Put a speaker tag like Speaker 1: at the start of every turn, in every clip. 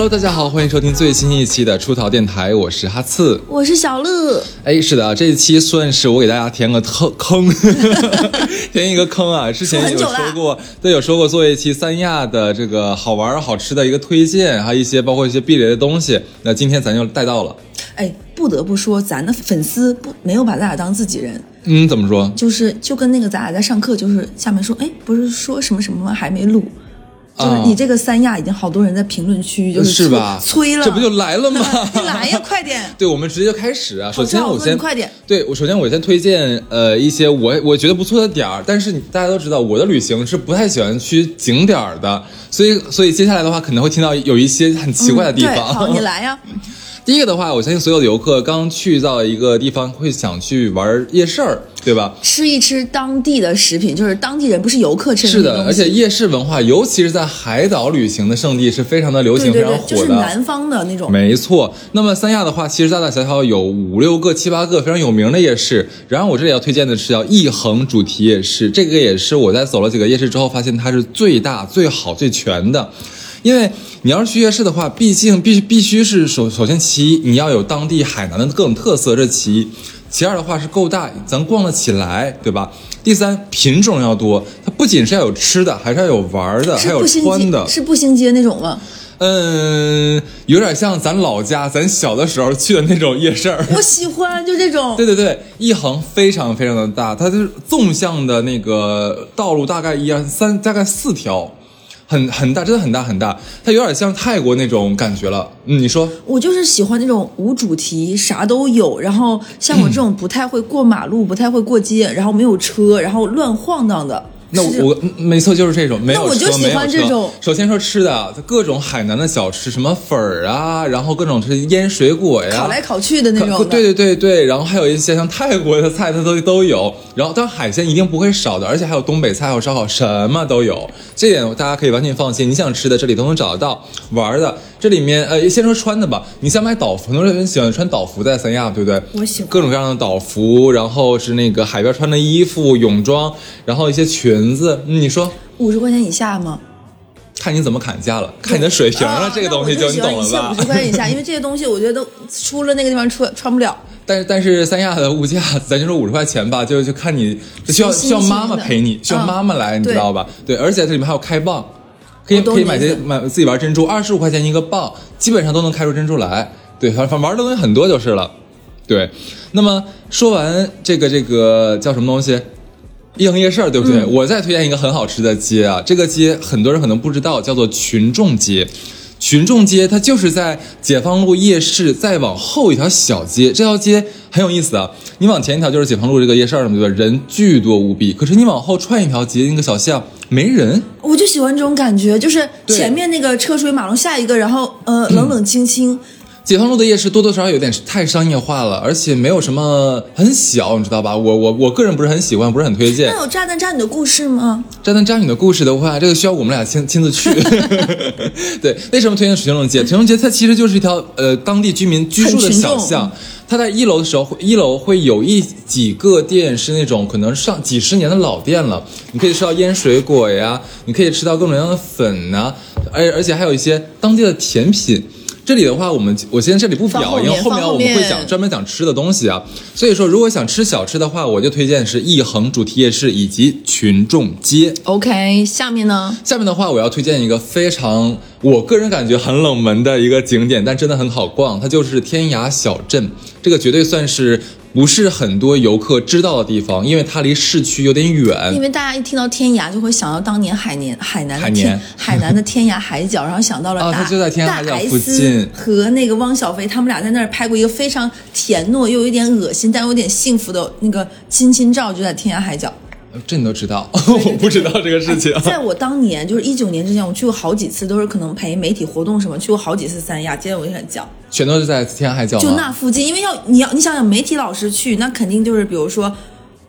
Speaker 1: Hello，大家好，欢迎收听最新一期的出逃电台，我是哈刺，
Speaker 2: 我是小乐。
Speaker 1: 哎，是的，这一期算是我给大家填个坑坑，填一个坑啊。之前有说过，对，有说过做一期三亚的这个好玩好吃的一个推荐，还有一些包括一些避雷的东西。那今天咱就带到了。
Speaker 2: 哎，不得不说，咱的粉丝不没有把咱俩当自己人。
Speaker 1: 嗯，怎么说？
Speaker 2: 就是就跟那个咱俩在上课，就是下面说，哎，不是说什么什么吗？还没录。就是你这个三亚已经好多人在评论区就是催了，
Speaker 1: 这不就来了吗？
Speaker 2: 你 来呀，快点！
Speaker 1: 对，我们直接就开始啊。首先我先
Speaker 2: 快点。
Speaker 1: 对我首先我先推荐呃一些我我觉得不错的点儿，但是大家都知道我的旅行是不太喜欢去景点的，所以所以接下来的话可能会听到有一些很奇怪的地方。
Speaker 2: 好，你来呀。
Speaker 1: 第一个的话，我相信所有的游客刚去到一个地方会想去玩夜市儿，对吧？
Speaker 2: 吃一吃当地的食品，就是当地人不是游客吃的。
Speaker 1: 是的，而且夜市文化，尤其是在海岛旅行的圣地，是非常的流行，非常火的。就是
Speaker 2: 南方的那种。
Speaker 1: 没错。那么三亚的话，其实大大小小有五六个、七八个非常有名的夜市。然后我这里要推荐的是叫一恒主题夜市，这个也是我在走了几个夜市之后，发现它是最大、最好、最全的。因为你要是去夜市的话，毕竟必必须是首首先其一，你要有当地海南的各种特色，这其一；其二的话是够大，咱逛得起来，对吧？第三品种要多，它不仅是要有吃的，还是要有玩的，还有穿的，
Speaker 2: 是步行街那种吗？
Speaker 1: 嗯，有点像咱老家咱小的时候去的那种夜市儿。
Speaker 2: 我喜欢就这种。
Speaker 1: 对对对，一横非常非常的大，它是纵向的那个道路，大概一二三，大概四条。很很大，真的很大很大，它有点像泰国那种感觉了。嗯，你说，
Speaker 2: 我就是喜欢那种无主题，啥都有。然后像我这种不太会过马路、不太会过街，然后没有车，然后乱晃荡的。
Speaker 1: 那我没错，就是这种没有
Speaker 2: 车，没有车。
Speaker 1: 首先说吃的，各种海南的小吃，什么粉儿啊，然后各种是腌水果呀，
Speaker 2: 烤来烤去的那种。
Speaker 1: 对对对对，然后还有一些像泰国的菜，它都都有。然后当然海鲜一定不会少的，而且还有东北菜，还有烧烤，什么都有。这点大家可以完全放心，你想吃的这里都能找得到。玩的这里面，呃，先说穿的吧。你想买岛服，很多人喜欢穿岛服在三亚，对不对？
Speaker 2: 我喜欢
Speaker 1: 各种各样的岛服，然后是那个海边穿的衣服、泳装，然后一些裙子。你说
Speaker 2: 五十块钱以下吗？
Speaker 1: 看你怎么砍价了，看你的水平了。这个东西就你懂了吧？
Speaker 2: 五十块钱以下，因为这些东西我觉得都出了那个地方穿穿不了。
Speaker 1: 但是但是三亚的物价，咱就说五十块钱吧，就就看你需要需要妈妈陪你，需要妈妈来，你知道吧？对，而且这里面还有开蚌。可以可以买些买自己玩珍珠，二十五块钱一个蚌，基本上都能开出珍珠来。对，反正玩的东西很多就是了。对，那么说完这个这个叫什么东西，一恒夜市，对不对？我再推荐一个很好吃的街啊，这个街很多人可能不知道，叫做群众街。群众街它就是在解放路夜市再往后一条小街，这条街很有意思啊。你往前一条就是解放路这个夜市了，对吧？人巨多无比。可是你往后串一条街，那个小巷没人。
Speaker 2: 我就喜欢这种感觉，就是前面那个车水马龙，下一个，然后呃冷冷清清。
Speaker 1: 解放路的夜市多多少少有点太商业化了，而且没有什么很小，你知道吧？我我我个人不是很喜欢，不是很推荐。
Speaker 2: 那有炸弹渣女的故事吗？
Speaker 1: 炸弹渣女的故事的话，这个需要我们俩亲亲自去。对，为什么推荐群众街？群众街它其实就是一条呃当地居民居住的小巷。它在一楼的时候，一楼会有一几个店是那种可能上几十年的老店了，你可以吃到腌水果呀，你可以吃到各种各样的粉呐，而而且还有一些当地的甜品。这里的话，我们我先这里不表，因为后面我们会讲专门讲吃的东西啊。所以说，如果想吃小吃的话，我就推荐是一恒主题夜市以及群众街。
Speaker 2: OK，下面呢？
Speaker 1: 下面的话，我要推荐一个非常我个人感觉很冷门的一个景点，但真的很好逛，它就是天涯小镇。这个绝对算是。不是很多游客知道的地方，因为它离市区有点远。
Speaker 2: 因为大家一听到天涯，就会想到当年海年海南
Speaker 1: 的天
Speaker 2: 海南的天涯海角，然后想到了大
Speaker 1: 大 S
Speaker 2: 和那个汪小菲，他们俩在那儿拍过一个非常甜糯又有点恶心但有点幸福的那个亲亲照，就在天涯海角。
Speaker 1: 这你都知道，我不知道这个事情。
Speaker 2: 在我当年就是一九年之前，我去过好几次，都是可能陪媒体活动什么，去过好几次三亚。今天我就想讲，
Speaker 1: 全都是在天涯海角，
Speaker 2: 就那附近，因为要你要你想想，媒体老师去，那肯定就是比如说，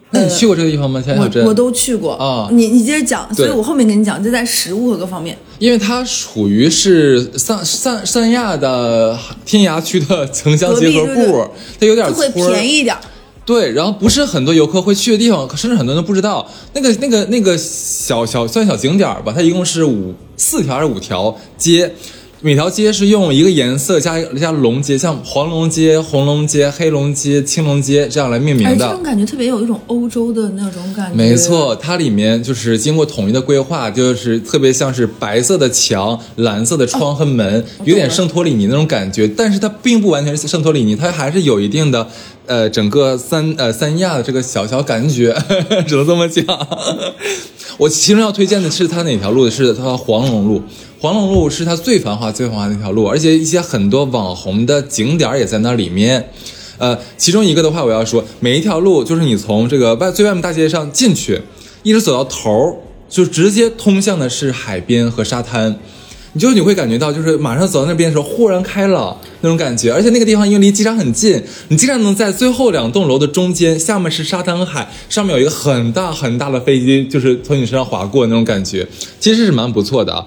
Speaker 1: 那你去过这个地方吗？天涯小镇
Speaker 2: 我都去过啊。你你接着讲，所以我后面跟你讲，就在食物和各方面，
Speaker 1: 因为它属于是三三三亚的天涯区的城乡结合部，它有点
Speaker 2: 会便宜一点。
Speaker 1: 对，然后不是很多游客会去的地方，甚至很多人都不知道那个那个那个小小算小景点吧。它一共是五四条还是五条街，每条街是用一个颜色加加龙街，像黄龙街、红龙街、黑龙街、青龙街这样来命名的。
Speaker 2: 这种感觉特别有一种欧洲的那种感觉。
Speaker 1: 没错，它里面就是经过统一的规划，就是特别像是白色的墙、蓝色的窗和门，有点圣托里尼那种感觉。但是它并不完全是圣托里尼，它还是有一定的。呃，整个三呃三亚的这个小小感觉，只能这么讲。我其中要推荐的是它哪条路是它黄龙路，黄龙路是它最繁华最繁华的那条路，而且一些很多网红的景点也在那里面。呃，其中一个的话，我要说，每一条路就是你从这个外最外面大街上进去，一直走到头，就直接通向的是海边和沙滩。你就你会感觉到，就是马上走到那边的时候，豁然开朗那种感觉，而且那个地方因为离机场很近，你竟然能在最后两栋楼的中间，下面是沙滩和海，上面有一个很大很大的飞机，就是从你身上划过那种感觉，其实是蛮不错的啊。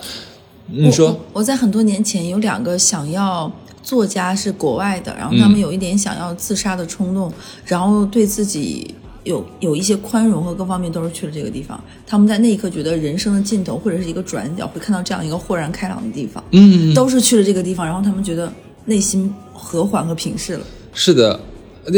Speaker 1: 你说
Speaker 2: 我在很多年前有两个想要作家是国外的，然后他们有一点想要自杀的冲动，然后对自己。有有一些宽容和各方面都是去了这个地方，他们在那一刻觉得人生的尽头或者是一个转角会看到这样一个豁然开朗的地方，
Speaker 1: 嗯，
Speaker 2: 都是去了这个地方，然后他们觉得内心和缓和平视了。
Speaker 1: 是的，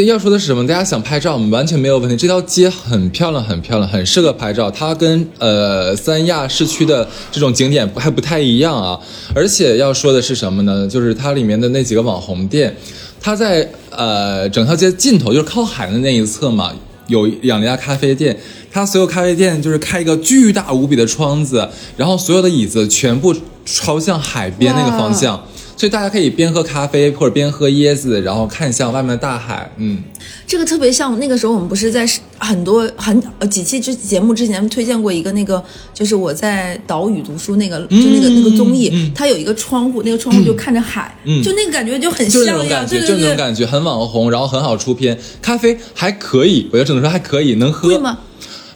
Speaker 1: 要说的是什么？大家想拍照，我们完全没有问题。这条街很漂亮，很漂亮，很适合拍照。它跟呃三亚市区的这种景点还不太一样啊。而且要说的是什么呢？就是它里面的那几个网红店，它在呃整条街尽头，就是靠海的那一侧嘛。有两家咖啡店，它所有咖啡店就是开一个巨大无比的窗子，然后所有的椅子全部朝向海边那个方向。所以大家可以边喝咖啡或者边喝椰子，然后看向外面的大海。嗯，
Speaker 2: 这个特别像那个时候我们不是在很多很呃几期之节目之前推荐过一个那个，就是我在岛屿读书那个，就那个那个综艺，它有一个窗户，那个窗户就看着海，就那个感觉就很像
Speaker 1: 呀，就那种感觉很网红，然后很好出片，咖啡还可以，我觉得只能说还可以，能喝。
Speaker 2: 吗？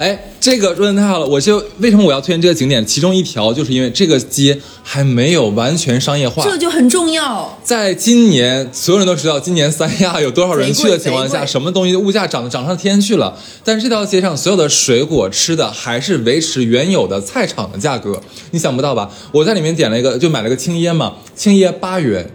Speaker 1: 哎，这个说的太好了！我就为什么我要推荐这个景点？其中一条就是因为这个街还没有完全商业化，
Speaker 2: 这就很重要。
Speaker 1: 在今年，所有人都知道今年三亚有多少人去的情况下，什么东西物价涨涨上天去了。但是这条街上所有的水果吃的还是维持原有的菜场的价格，你想不到吧？我在里面点了一个，就买了个青椰嘛，青椰八元。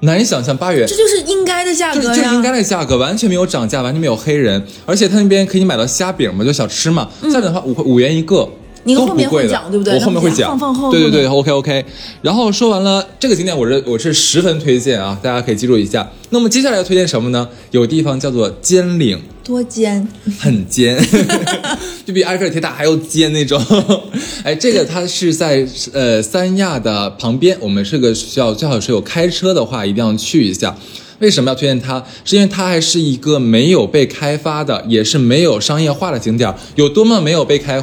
Speaker 1: 难以想象八元，
Speaker 2: 这就是应该的价格
Speaker 1: 呀！就应该的价格，完全没有涨价，完全没有黑人，而且他那边可以买到虾饼嘛，就小吃嘛，虾饼的话五五元一个，都不贵的，
Speaker 2: 对不对？
Speaker 1: 我后面会讲，
Speaker 2: 放放后，
Speaker 1: 对对对，OK OK。然后说完了这个景点，我是我是十分推荐啊，大家可以记住一下。那么接下来要推荐什么呢？有地方叫做尖岭。
Speaker 2: 多尖，
Speaker 1: 很尖，就比埃菲尔铁塔还要尖那种。哎，这个它是在呃三亚的旁边，我们这个需要最好是有开车的话，一定要去一下。为什么要推荐它？是因为它还是一个没有被开发的，也是没有商业化的景点。有多么没有被开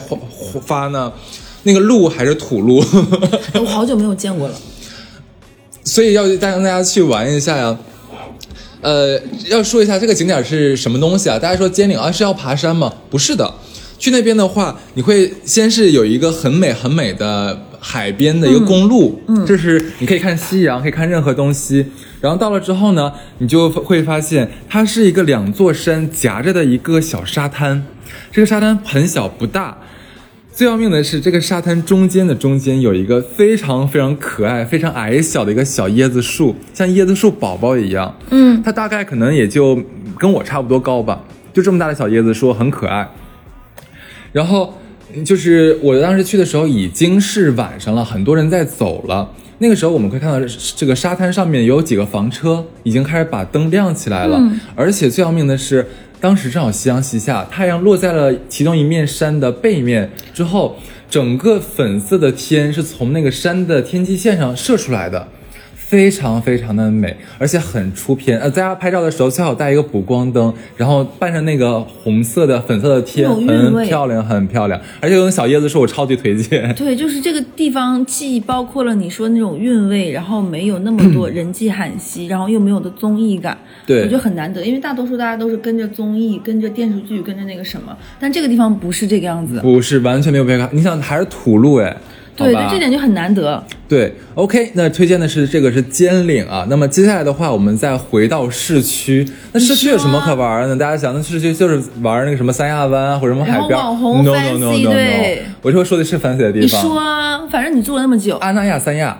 Speaker 1: 发呢？那个路还是土路。
Speaker 2: 我好久没有见过了，
Speaker 1: 所以要带大家去玩一下呀。呃，要说一下这个景点是什么东西啊？大家说尖岭啊是要爬山吗？不是的，去那边的话，你会先是有一个很美很美的海边的一个公路，嗯，就是你可以看夕阳，可以看任何东西。然后到了之后呢，你就会发现它是一个两座山夹着的一个小沙滩，这个沙滩很小不大。最要命的是，这个沙滩中间的中间有一个非常非常可爱、非常矮小的一个小椰子树，像椰子树宝宝一样。
Speaker 2: 嗯，
Speaker 1: 它大概可能也就跟我差不多高吧，就这么大的小椰子树，很可爱。然后就是我当时去的时候已经是晚上了，很多人在走了。那个时候我们可以看到这个沙滩上面有几个房车已经开始把灯亮起来了，而且最要命的是。当时正好夕阳西下，太阳落在了其中一面山的背面之后，整个粉色的天是从那个山的天际线上射出来的。非常非常的美，而且很出片。呃，大家拍照的时候最好带一个补光灯，然后伴着那个红色的、粉色的天，很漂亮，很漂亮。而且有小叶子树，我超级推荐。
Speaker 2: 对，就是这个地方既包括了你说那种韵味，然后没有那么多人迹罕稀，然后又没有的综艺感。
Speaker 1: 对，
Speaker 2: 我觉得很难得，因为大多数大家都是跟着综艺、跟着电视剧、跟着那个什么，但这个地方不是这个样子。
Speaker 1: 不是，完全没有被看。你想，还是土路哎。
Speaker 2: 对对，这点就很难得。
Speaker 1: 对，OK，那推荐的是这个是尖岭啊。那么接下来的话，我们再回到市区。那市区有什么可玩呢？大家想，那市区就是玩那个什么三亚湾或者什么海边。
Speaker 2: 网红。no no no no no，。
Speaker 1: 我说说的是 fancy 的地
Speaker 2: 方。你说啊，反正你住了那么久。
Speaker 1: 阿那亚三亚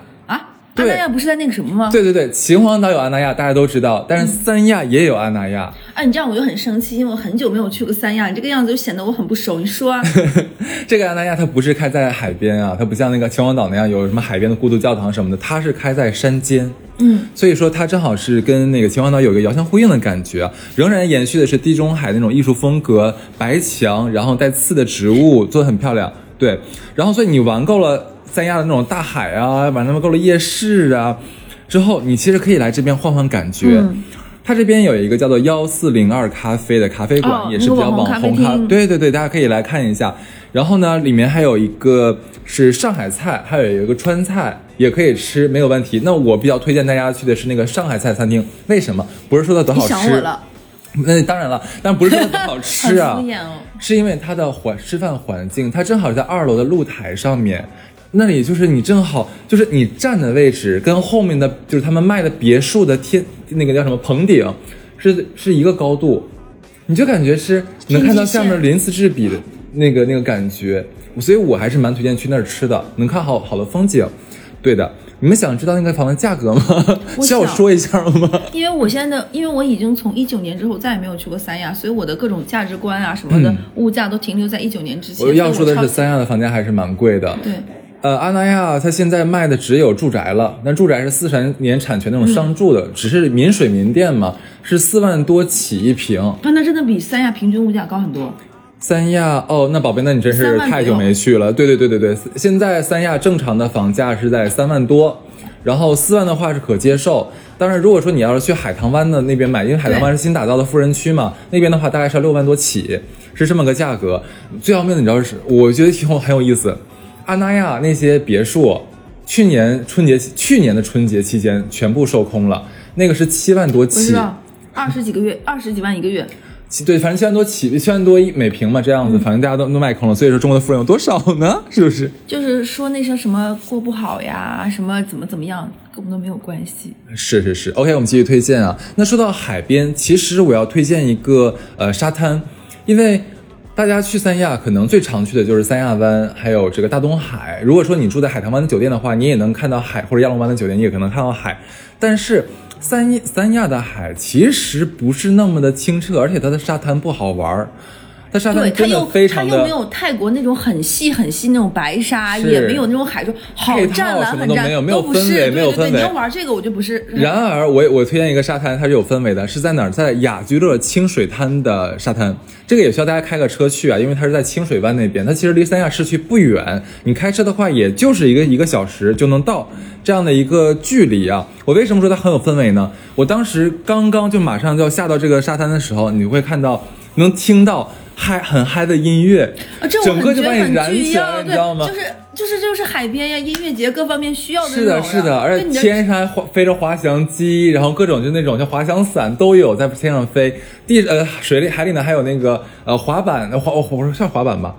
Speaker 2: 啊？安那亚不是在那个什么吗？
Speaker 1: 对对对，秦皇岛有安那亚，大家都知道，但是三亚也有安那亚。
Speaker 2: 哎，你这样我就很生气，因为我很久没有去过三亚，你这个样子就显得我很不熟。你说啊，
Speaker 1: 这个安那亚它不是开在海边啊，它不像那个秦皇岛那样有什么海边的孤独教堂什么的，它是开在山间。
Speaker 2: 嗯，
Speaker 1: 所以说它正好是跟那个秦皇岛有一个遥相呼应的感觉，仍然延续的是地中海那种艺术风格，白墙，然后带刺的植物做的很漂亮。对，然后所以你玩够了三亚的那种大海啊，晚上够了夜市啊，之后你其实可以来这边换换感觉。它这边有一个叫做幺四零二咖啡的咖啡馆，也是比较网红咖，对对对，大家可以来看一下。然后呢，里面还有一个是上海菜，还有一个川菜，也可以吃，没有问题。那我比较推荐大家去的是那个上海菜餐厅，为什么？不是说它多好吃，那当然了，但不是说多好吃啊，是因为它的环吃饭环境，它正好在二楼的露台上面。那里就是你正好就是你站的位置，跟后面的就是他们卖的别墅的天那个叫什么棚顶，是是一个高度，你就感觉是能看到下面鳞次栉比的那个那个感觉，所以我还是蛮推荐去那儿吃的，能看好好的风景。对的，你们想知道那个房的 价格吗？需要我说一下吗？
Speaker 2: 因为我现在的，因为我已经从一九年之后再也没有去过三亚，所以我的各种价值观啊什么的物价都停留在一九年之前。
Speaker 1: 我要说的是，三亚的房价还是蛮贵的。
Speaker 2: 对。
Speaker 1: 呃，阿那亚它现在卖的只有住宅了，那住宅是四十年产权那种商住的，只是民水民电嘛，是四万多起一平。
Speaker 2: 那真的比三亚平均物价高很多。
Speaker 1: 三亚哦，那宝贝，那你真是太久没去了。对对对对对，现在三亚正常的房价是在三万多，然后四万的话是可接受。当然，如果说你要是去海棠湾的那边买，因为海棠湾是新打造的富人区嘛，那边的话大概是要六万多起，是这么个价格。最要命的你知道是，我觉得挺很有意思。阿那亚那些别墅，去年春节去年的春节期间全部售空了，那个是七万多起，
Speaker 2: 二十几个月，二十几万一个月，
Speaker 1: 对，反正七万多起，七万多一每平嘛，这样子，反正大家都都卖空了。所以说中国的富人有多少呢？是不是？
Speaker 2: 就是说那些什么过不好呀，什么怎么怎么样，跟我们都没有关系。
Speaker 1: 是是是，OK，我们继续推荐啊。那说到海边，其实我要推荐一个呃沙滩，因为。大家去三亚可能最常去的就是三亚湾，还有这个大东海。如果说你住在海棠湾的酒店的话，你也能看到海，或者亚龙湾的酒店你也可能看到海。但是三三亚的海其实不是那么的清澈，而且它的沙滩不好玩儿。它沙滩真的非常
Speaker 2: 的，它又没有泰国那种很细很细那种白沙，也没有那种海说好湛蓝很
Speaker 1: 湛，没有氛围，没有氛围。你
Speaker 2: 要玩这个我就不是。
Speaker 1: 然而我我推荐一个沙滩，它是有氛围的，是在哪儿？在雅居乐清水滩的沙滩。这个也需要大家开个车去啊，因为它是在清水湾那边，它其实离三亚市区不远，你开车的话也就是一个一个小时就能到这样的一个距离啊。我为什么说它很有氛围呢？我当时刚刚就马上就要下到这个沙滩的时候，你会看到能听到。嗨，很嗨的音乐，整个就把你燃起来，你知道吗？
Speaker 2: 就是就是就是海边呀，音乐节各方面需要的。
Speaker 1: 是的，是的，而且天上还飞着滑翔机，然后各种就那种像滑翔伞都有在天上飞。地呃水里海里呢还有那个呃滑板，滑我不是算滑板吧。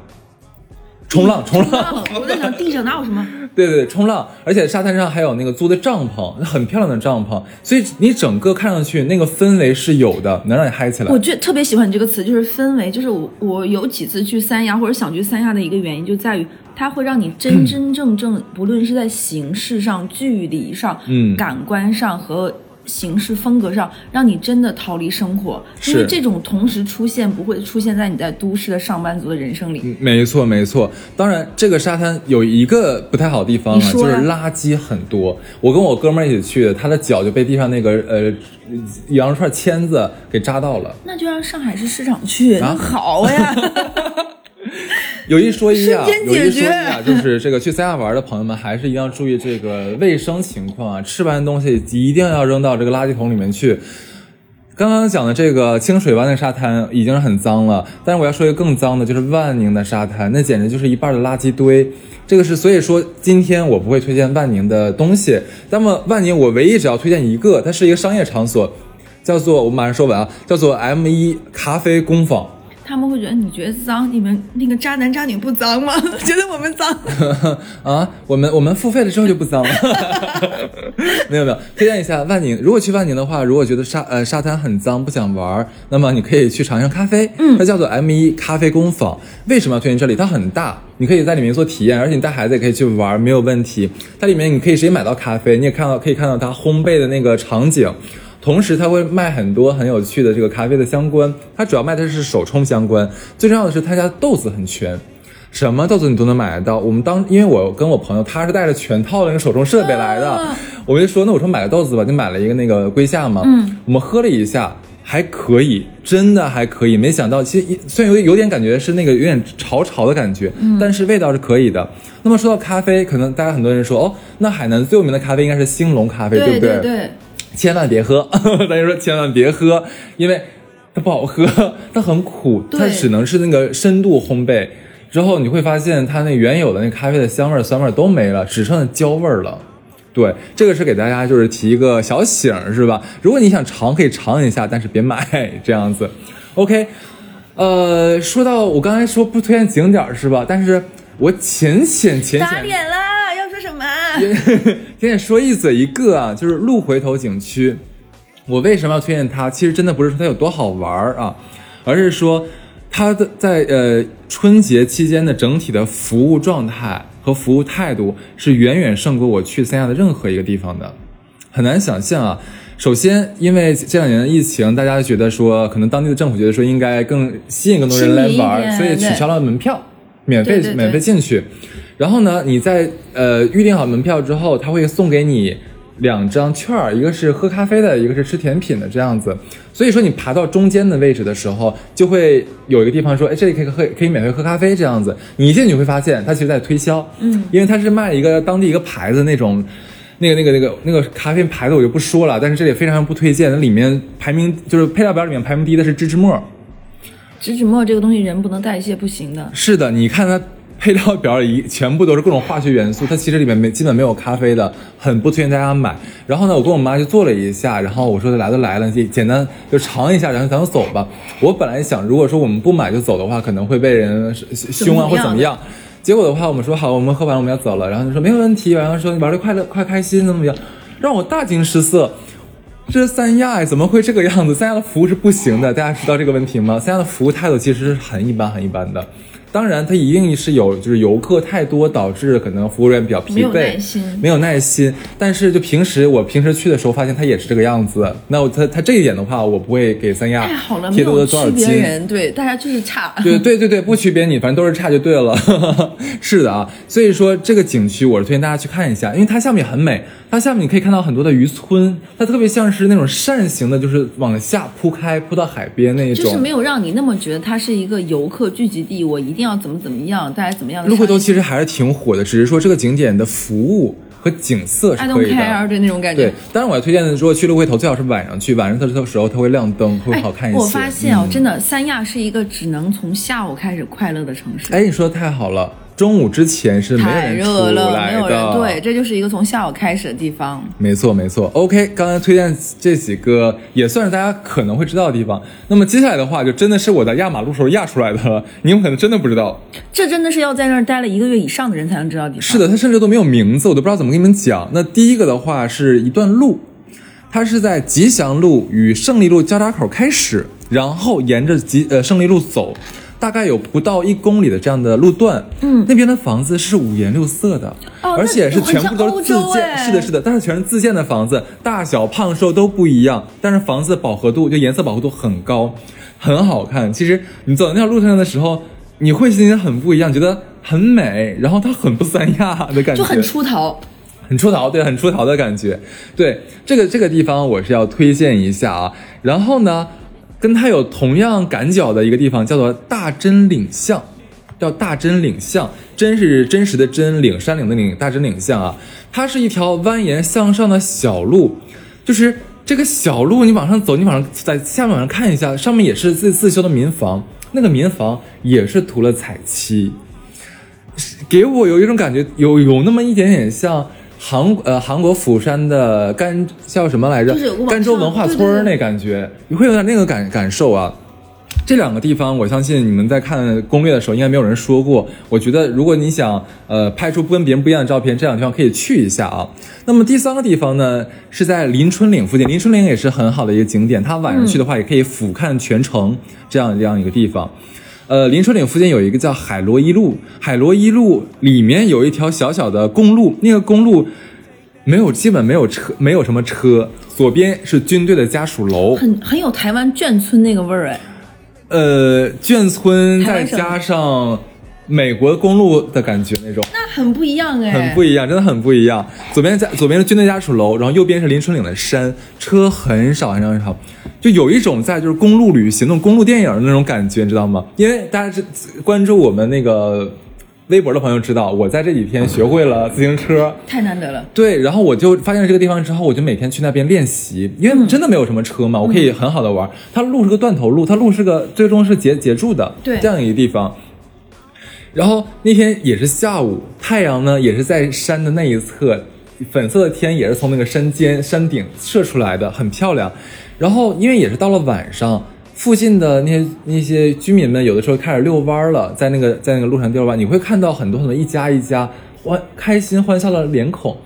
Speaker 1: 冲浪，冲浪！
Speaker 2: 我在想地上哪有什么？
Speaker 1: 对对对，冲浪，而且沙滩上还有那个租的帐篷，很漂亮的帐篷，所以你整个看上去那个氛围是有的，能让你嗨起来。
Speaker 2: 我觉特别喜欢你这个词，就是氛围，就是我我有几次去三亚或者想去三亚的一个原因，就在于它会让你真真正正，不论是在形式上、距离上、嗯、感官上和。形式风格上，让你真的逃离生活，因为这种同时出现不会出现在你在都市的上班族的人生里。
Speaker 1: 没错，没错。当然，这个沙滩有一个不太好的地方啊，就是垃圾很多。我跟我哥们儿一起去的，他的脚就被地上那个呃羊肉串签子给扎到了。
Speaker 2: 那就让上海市市长去，好呀。
Speaker 1: 有一说一啊，有一说一啊，就是这个去三亚玩的朋友们，还是一定要注意这个卫生情况啊。吃完东西一定要扔到这个垃圾桶里面去。刚刚讲的这个清水湾的沙滩已经是很脏了，但是我要说一个更脏的，就是万宁的沙滩，那简直就是一半的垃圾堆。这个是所以说，今天我不会推荐万宁的东西。那么万宁，我唯一只要推荐一个，它是一个商业场所，叫做我马上说完啊，叫做 M 一咖啡工坊。
Speaker 2: 他们会觉得你觉得脏，你们那个渣男渣女不脏吗？觉得我们脏
Speaker 1: 啊？我们我们付费了之后就不脏了。没有没有，推荐一下万宁。如果去万宁的话，如果觉得沙呃沙滩很脏不想玩，那么你可以去尝尝咖啡。嗯，它叫做 M 一咖啡工坊。为什么要推荐这里？它很大，你可以在里面做体验，而且你带孩子也可以去玩，没有问题。它里面你可以直接买到咖啡，你也看到可以看到它烘焙的那个场景。同时，他会卖很多很有趣的这个咖啡的相关，他主要卖的是手冲相关。最重要的是，他家豆子很全，什么豆子你都能买得到。我们当因为我跟我朋友他是带着全套的那个手冲设备来的，我就说那我说买个豆子吧，就买了一个那个龟夏嘛。嗯，我们喝了一下，还可以，真的还可以。没想到，其实虽然有有点感觉是那个有点潮潮的感觉，但是味道是可以的。那么说到咖啡，可能大家很多人说哦，那海南最有名的咖啡应该是兴隆咖啡，对不
Speaker 2: 对？对。
Speaker 1: 千万别喝，大家说千万别喝，因为它不好喝，它很苦，它只能是那个深度烘焙之后，你会发现它那原有的那咖啡的香味、酸味都没了，只剩下焦味了。对，这个是给大家就是提一个小醒，是吧？如果你想尝，可以尝一下，但是别买这样子。OK，呃，说到我刚才说不推荐景点是吧？但是我浅浅浅浅
Speaker 2: 打脸了。什么？
Speaker 1: 先先说一嘴一个啊，就是鹿回头景区。我为什么要推荐它？其实真的不是说它有多好玩啊，而是说它的在呃春节期间的整体的服务状态和服务态度是远远胜过我去三亚的任何一个地方的。很难想象啊。首先，因为这两年的疫情，大家觉得说可能当地的政府觉得说应该更吸引更多人来玩，所以取消了门票，免费免费进去。然后呢，你在呃预定好门票之后，他会送给你两张券儿，一个是喝咖啡的，一个是吃甜品的这样子。所以说你爬到中间的位置的时候，就会有一个地方说，哎，这里可以喝，可以免费喝咖啡这样子。你一进去会发现，它其实在推销，嗯，因为它是卖一个当地一个牌子那种，那个那个那个那个咖啡牌子我就不说了，但是这里非常不推荐。那里面排名就是配料表里面排名第一的是芝芝沫，
Speaker 2: 芝芝沫这个东西人不能代谢不行的。
Speaker 1: 是的，你看它。配料表里全部都是各种化学元素，它其实里面没基本没有咖啡的，很不推荐大家买。然后呢，我跟我妈就做了一下，然后我说来都来了，简简单就尝一下，然后咱们走吧。我本来想，如果说我们不买就走的话，可能会被人凶啊或怎么样。结果的话，我们说好，我们喝完了我们要走了，然后就说没有问题，然后说你玩的快乐快开心怎么样，让我大惊失色。这是三亚怎么会这个样子？三亚的服务是不行的，大家知道这个问题吗？三亚的服务态度其实是很一般很一般的。当然，它一定是有，就是游客太多导致可能服务员比较疲惫，没有
Speaker 2: 耐心。
Speaker 1: 没有耐心。但是就平时我平时去的时候，发现它也是这个样子。那它它这一点的话，我不会给三亚贴多的多少金。
Speaker 2: 对，大家就是差。
Speaker 1: 对对对对，不区别你，反正都是差就对了。是的啊，所以说这个景区我是推荐大家去看一下，因为它下面很美。它下面你可以看到很多的渔村，它特别像是那种扇形的，就是往下铺开，铺到海边那一种。
Speaker 2: 就是没有让你那么觉得它是一个游客聚集地，我一定要怎么怎么样，大家怎么样。
Speaker 1: 鹿回头其实还是挺火的，只是说这个景点的服务和景色是可以的。
Speaker 2: 对那种感觉。
Speaker 1: 对，当然我要推荐的，是说去鹿回头，最好是晚上去，晚上的时候它会亮灯，会好看一些。
Speaker 2: 我发现哦，真的，三亚是一个只能从下午开始快乐的城市。
Speaker 1: 哎，你说的太好了。中午之前是没有人出来
Speaker 2: 的，对，这就是一个从下午开始的地方。
Speaker 1: 没错，没错。OK，刚才推荐这几个也算是大家可能会知道的地方。那么接下来的话，就真的是我在压马路时候压出来的了，你们可能真的不知道。
Speaker 2: 这真的是要在那儿待了一个月以上的人才能知道地方。
Speaker 1: 是的，它甚至都没有名字，我都不知道怎么跟你们讲。那第一个的话是一段路，它是在吉祥路与胜利路交叉口开始，然后沿着吉呃胜利路走。大概有不到一公里的这样的路段，嗯，那边的房子是五颜六色的，而且是全部都是自建，是的，是的，但是全是自建的房子，大小胖瘦都不一样，但是房子饱和度就颜色饱和度很高，很好看。其实你走在那条路上的时候，你会心情很不一样，觉得很美，然后它很不三亚的感觉，
Speaker 2: 就很出逃，
Speaker 1: 很出逃，对，很出逃的感觉。对，这个这个地方我是要推荐一下啊，然后呢。跟它有同样赶脚的一个地方叫做大真岭巷，叫大真岭巷，真是真实的真，岭山岭的岭，大真岭巷啊，它是一条蜿蜒向上的小路，就是这个小路你往上走，你往上在下面往上看一下，上面也是自自修的民房，那个民房也是涂了彩漆，给我有一种感觉，有有那么一点点像。韩呃韩国釜山的甘叫什么来着？甘州文化村那感觉，你会有点那个感感受啊。这两个地方，我相信你们在看攻略的时候，应该没有人说过。我觉得，如果你想呃拍出跟别人不一样的照片，这两个地方可以去一下啊。那么第三个地方呢，是在临春岭附近，临春岭也是很好的一个景点，它晚上去的话，也可以俯瞰全城这样这样一个地方。呃，林春岭附近有一个叫海螺一路，海螺一路里面有一条小小的公路，那个公路没有基本没有车，没有什么车，左边是军队的家属楼，
Speaker 2: 很很有台湾眷村那个味儿哎。
Speaker 1: 呃，眷村再加上美国公路的感觉那种，
Speaker 2: 那很不一样哎，
Speaker 1: 很不一样，真的很不一样。左边家左边是军队家属楼，然后右边是林春岭的山，车很少很少很少，就有一种在就是公路旅行那种公路电影的那种感觉，你知道吗？因为大家是关注我们那个。微博的朋友知道，我在这几天学会了自行车，
Speaker 2: 太难得了。
Speaker 1: 对，然后我就发现了这个地方之后，我就每天去那边练习，因为真的没有什么车嘛，我可以很好的玩。它路是个断头路，它路是个最终是截截住的，
Speaker 2: 对，
Speaker 1: 这样一个地方。然后那天也是下午，太阳呢也是在山的那一侧，粉色的天也是从那个山尖山顶射出来的，很漂亮。然后因为也是到了晚上。附近的那些那些居民们，有的时候开始遛弯了，在那个在那个路上遛弯，你会看到很多很多一家一家欢开心欢笑的脸孔，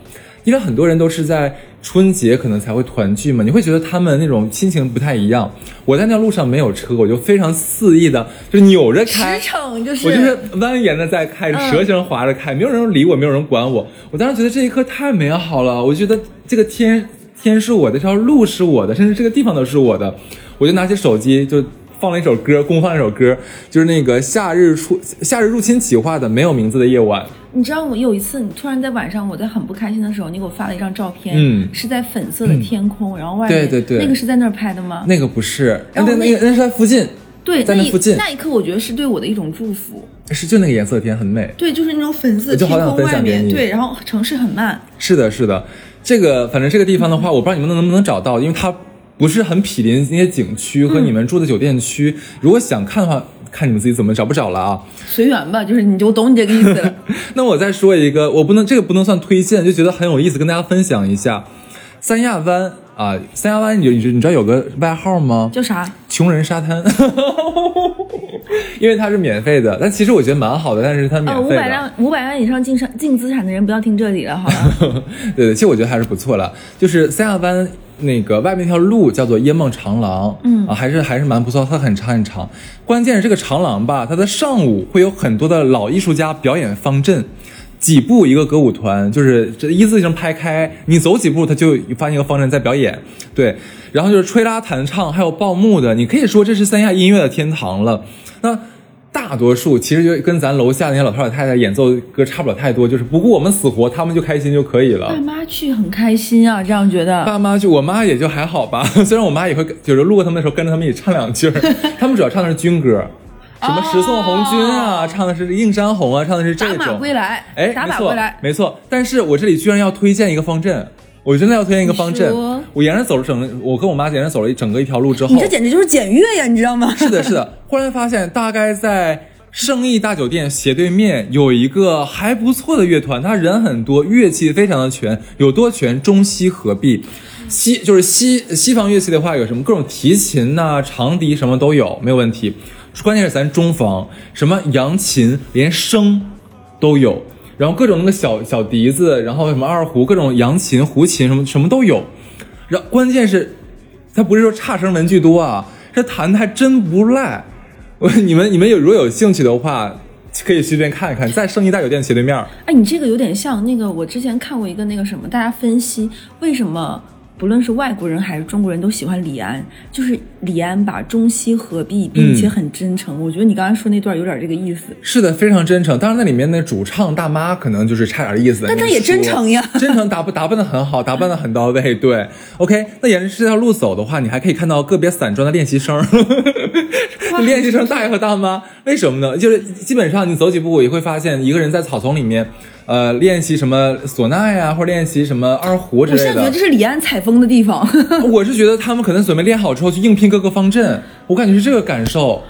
Speaker 1: 因为很多人都是在春节可能才会团聚嘛，你会觉得他们那种心情不太一样。我在那路上没有车，我就非常肆意的就扭着开，
Speaker 2: 驰骋就是
Speaker 1: 我就是蜿蜒的在开，蛇形划着开，没有人理我，没有人管我。我当时觉得这一刻太美好了，我觉得这个天天是我的，这条路是我的，甚至这个地方都是我的。我就拿起手机，就放了一首歌，公放一首歌，就是那个夏日出夏日入侵企划的《没有名字的夜晚》。
Speaker 2: 你知道我有一次，你突然在晚上，我在很不开心的时候，你给我发了一张照片，
Speaker 1: 嗯，
Speaker 2: 是在粉色的天空，然后外面，
Speaker 1: 对对对，
Speaker 2: 那个是在那儿拍的吗？
Speaker 1: 那个不是，
Speaker 2: 然后
Speaker 1: 那个那是在附近，
Speaker 2: 对，
Speaker 1: 在那附近。
Speaker 2: 那一刻，我觉得是对我的一种祝福。
Speaker 1: 是，就那个颜色的天很美。
Speaker 2: 对，就是那种粉色天空外面，对，然后城市很慢。
Speaker 1: 是的，是的，这个反正这个地方的话，我不知道你们能不能找到，因为它。不是很毗邻那些景区和你们住的酒店区，如果想看的话，看你们自己怎么找不找了啊。
Speaker 2: 随缘吧，就是你就懂你这个意思了。
Speaker 1: 那我再说一个，我不能这个不能算推荐，就觉得很有意思，跟大家分享一下。三亚湾啊，三亚湾，你你你知道有个外号吗？
Speaker 2: 叫啥？
Speaker 1: 穷人沙滩。因为它是免费的，但其实我觉得蛮好的，但是它免费。
Speaker 2: 五百万五百万以上净商净资产的人不要听这里了，好吧？
Speaker 1: 对对，其实我觉得还是不错了。就是三亚湾。那个外面那条路叫做椰梦长廊，
Speaker 2: 嗯
Speaker 1: 啊，还是还是蛮不错，它很长很长。关键是这个长廊吧，它的上午会有很多的老艺术家表演方阵，几步一个歌舞团，就是这一字形拍开，你走几步，它就发现一个方阵在表演。对，然后就是吹拉弹唱，还有报幕的，你可以说这是三亚音乐的天堂了。那。大多数其实就跟咱楼下那些老头老太太演奏歌差不了太多，就是不顾我们死活，他们就开心就可以了。
Speaker 2: 爸妈去很开心啊，这样觉得。
Speaker 1: 爸妈去，我妈也就还好吧。虽然我妈也会，就是路过他们的时候跟着他们一起唱两句。他们主要唱的是军歌，什么《十送红军》啊，唱的是《映山红》啊，唱的是这种。
Speaker 2: 打马归来，
Speaker 1: 哎，
Speaker 2: 打马归来，
Speaker 1: 没错。但是我这里居然要推荐一个方阵。我真的要推荐一个方阵，我沿着走了整，我跟我妈沿着走了一整个一条路之后，
Speaker 2: 你这简直就是检阅呀，你知道吗？
Speaker 1: 是的，是的。忽然发现，大概在圣意大酒店斜对面有一个还不错的乐团，他人很多，乐器非常的全，有多全？中西合璧。西就是西西方乐器的话，有什么各种提琴呐、长笛什么都有，没有问题。关键是咱中方，什么扬琴，连笙都有。然后各种那个小小笛子，然后什么二胡，各种扬琴、胡琴什么什么都有。然后关键是，他不是说差生文具多啊，这弹的还真不赖。我你们你们有如果有兴趣的话，可以随便看一看，在圣意大酒店斜对面。
Speaker 2: 哎，你这个有点像那个，我之前看过一个那个什么，大家分析为什么。不论是外国人还是中国人都喜欢李安，就是李安把中西合璧，并且很真诚。我觉得你刚才说那段有点这个意思。
Speaker 1: 是的，非常真诚。当然，那里面那主唱大妈可能就是差点意思。
Speaker 2: 但他也真诚呀，
Speaker 1: 真诚打扮打扮的很好，打扮的很到位。对，OK。那沿着这条路走的话，你还可以看到个别散装的练习生，练习生大爷和大妈。为什么呢？就是基本上你走几步，也会发现一个人在草丛里面。呃，练习什么唢呐呀，或者练习什么二胡之类的。
Speaker 2: 我现在觉得这是李安采风的地方。
Speaker 1: 我是觉得他们可能准备练好之后去应聘各个方阵，我感觉是这个感受，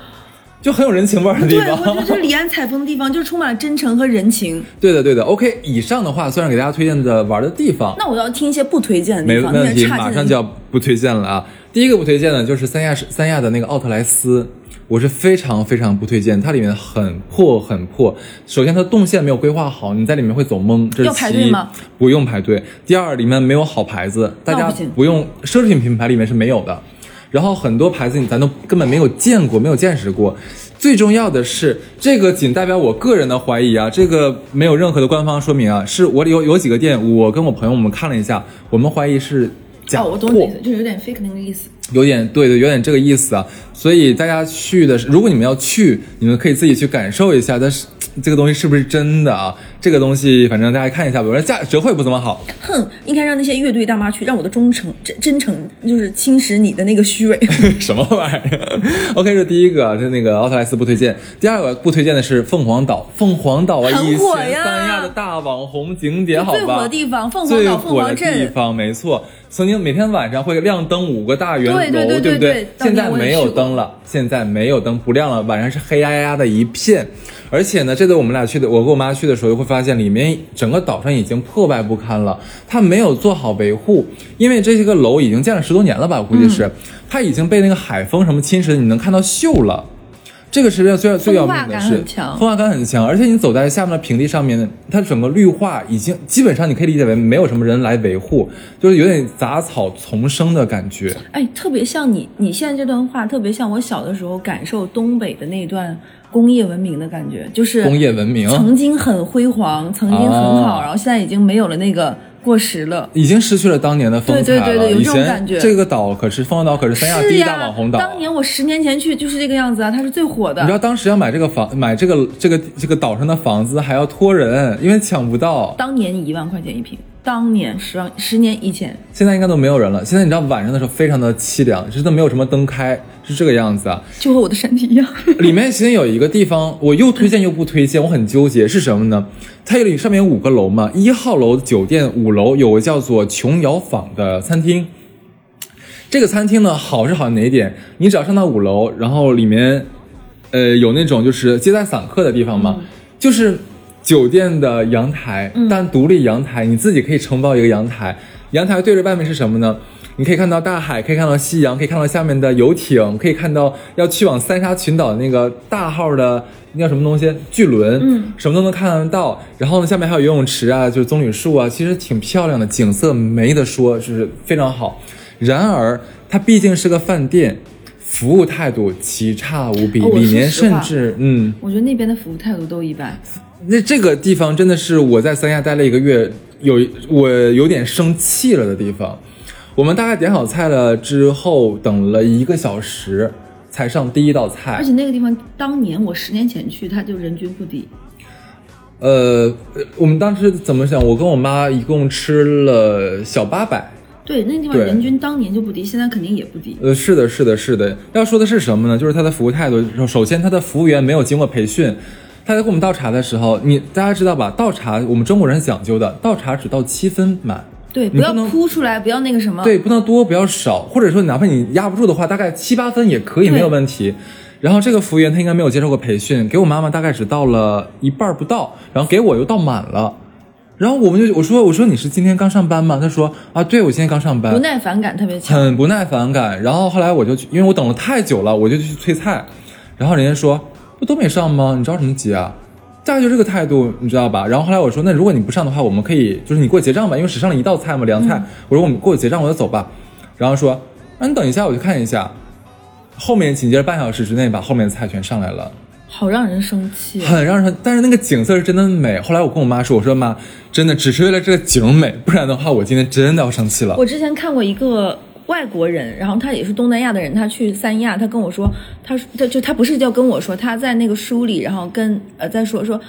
Speaker 1: 就很有人情味儿的地方。
Speaker 2: 对，我觉得这是李安采风的地方，就是充满了真诚和人情。
Speaker 1: 对的，对的。OK，以上的话算是给大家推荐的玩的地方。
Speaker 2: 那我要听一些不推荐的地
Speaker 1: 方，没问题，马上就要不推荐了啊。第一个不推荐的就是三亚是三亚的那个奥特莱斯。我是非常非常不推荐，它里面很破很破。首先，它动线没有规划好，你在里面会走懵。这是
Speaker 2: 要排队吗？
Speaker 1: 不用排队。第二，里面没有好牌子，大家不用奢侈品品牌里面是没有的。然后很多牌子你咱都根本没有见过，没有见识过。最重要的是，这个仅代表我个人的怀疑啊，这个没有任何的官方说明啊。是我有有几个店，我跟我朋友我们看了一下，我们怀疑是假货，
Speaker 2: 就是有点 fake 那个意思。
Speaker 1: 有点对对，有点这个意思啊。所以大家去的，如果你们要去，你们可以自己去感受一下。但是这个东西是不是真的啊？这个东西反正大家看一下吧。我说价折惠不怎么好。
Speaker 2: 哼，应该让那些乐队大妈去，让我的忠诚真真诚就是侵蚀你的那个虚伪。
Speaker 1: 什么玩意儿？OK，这第一个就那个奥特莱斯不推荐。第二个不推荐的是凤凰岛。凤凰岛啊，以前三亚的大网红景点，好吧？最
Speaker 2: 火的地方，凤凰岛，凤凰
Speaker 1: 镇。地方没错，曾经每天晚上会亮灯五个大圆
Speaker 2: 楼，对
Speaker 1: 不对？现在没有灯了，现在没有灯，不亮了，晚上是黑压压的一片。而且呢，这次我们俩去的，我跟我妈去的时候，会发现里面整个岛上已经破败不堪了，它没有做好维护，因为这些个楼已经建了十多年了吧，我 估计是，它已经被那个海风什么侵蚀，你能看到锈了。这个实际上最最要命的是，风化感很强，而且你走在下面的平地上面，它整个绿化已经基本上你可以理解为没有什么人来维护，就是有点杂草丛生的感觉。
Speaker 2: 哎，特别像你你现在这段话，特别像我小的时候感受东北的那段工业文明的感觉，就是
Speaker 1: 工业文明
Speaker 2: 曾经很辉煌，曾经很好，然后现在已经没有了那个。过时了，
Speaker 1: 已经失去了当年的风采
Speaker 2: 了。对对对，有这种感觉。
Speaker 1: 这个岛可是凤凰岛，可是三亚第一大网红岛。
Speaker 2: 当年我十年前去就是这个样子啊，它是最火的。
Speaker 1: 你知道当时要买这个房，买这个这个这个岛上的房子还要托人，因为抢不到。
Speaker 2: 当年一万块钱一平。当年十万十年以前，
Speaker 1: 现在应该都没有人了。现在你知道晚上的时候非常的凄凉，真的没有什么灯开，是这个样子啊，
Speaker 2: 就和我的身体一样。
Speaker 1: 里面其实有一个地方，我又推荐又不推荐，我很纠结是什么呢？它有里上面有五个楼嘛，一号楼酒店五楼有个叫做琼瑶坊的餐厅。这个餐厅呢好是好哪一点？你只要上到五楼，然后里面，呃，有那种就是接待散客的地方嘛，就是。酒店的阳台，但独立阳台，你自己可以承包一个阳台。阳台对着外面是什么呢？你可以看到大海，可以看到夕阳，可以看到下面的游艇，可以看到要去往三沙群岛那个大号的那叫什么东西？巨轮，嗯，什么都能看得到。然后呢，下面还有游泳池啊，就是棕榈树啊，其实挺漂亮的，景色没得说，就是非常好。然而，它毕竟是个饭店，服务态度奇差无比，里面甚至，嗯，
Speaker 2: 我觉得那边的服务态度都一般。
Speaker 1: 那这个地方真的是我在三亚待了一个月，有我有点生气了的地方。我们大概点好菜了之后，等了一个小时才上第一道菜。
Speaker 2: 而且那个地方当年我十年前去，它就人均不低。
Speaker 1: 呃，我们当时怎么想？我跟我妈一共吃了小八百。
Speaker 2: 对，那地方人均当年就不低，现在肯定也不低。
Speaker 1: 呃，是的，是的，是的。要说的是什么呢？就是他的服务态度。首先，他的服务员没有经过培训。他在给我们倒茶的时候，你大家知道吧？倒茶我们中国人讲究的，倒茶只倒七分满。
Speaker 2: 对，不要哭出来，不要那个什么。
Speaker 1: 对，不能多，不要少，或者说哪怕你压不住的话，大概七八分也可以，没有问题。然后这个服务员他应该没有接受过培训，给我妈妈大概只倒了一半不到，然后给我又倒满了。然后我们就我说我说你是今天刚上班吗？他说啊，对我今天刚上班。
Speaker 2: 不耐烦感特别强。
Speaker 1: 很不耐烦感。然后后来我就去，因为我等了太久了，我就去催菜。然后人家说。不都没上吗？你着什么急啊？大概就这个态度，你知道吧？然后后来我说，那如果你不上的话，我们可以就是你给我结账吧，因为只上了一道菜嘛，凉菜。我说我们给我结账，我就走吧。然后说，那你等一下，我去看一下。后面紧接着半小时之内，把后面的菜全上来了，
Speaker 2: 好让人生气，
Speaker 1: 很让人。但是那个景色是真的美。后来我跟我妈说，我说妈，真的只是为了这个景美，不然的话，我今天真的要生气了。
Speaker 2: 我之前看过一个。外国人，然后他也是东南亚的人，他去三亚，他跟我说，他说，他就他不是叫跟我说，他在那个书里，然后跟呃在说说，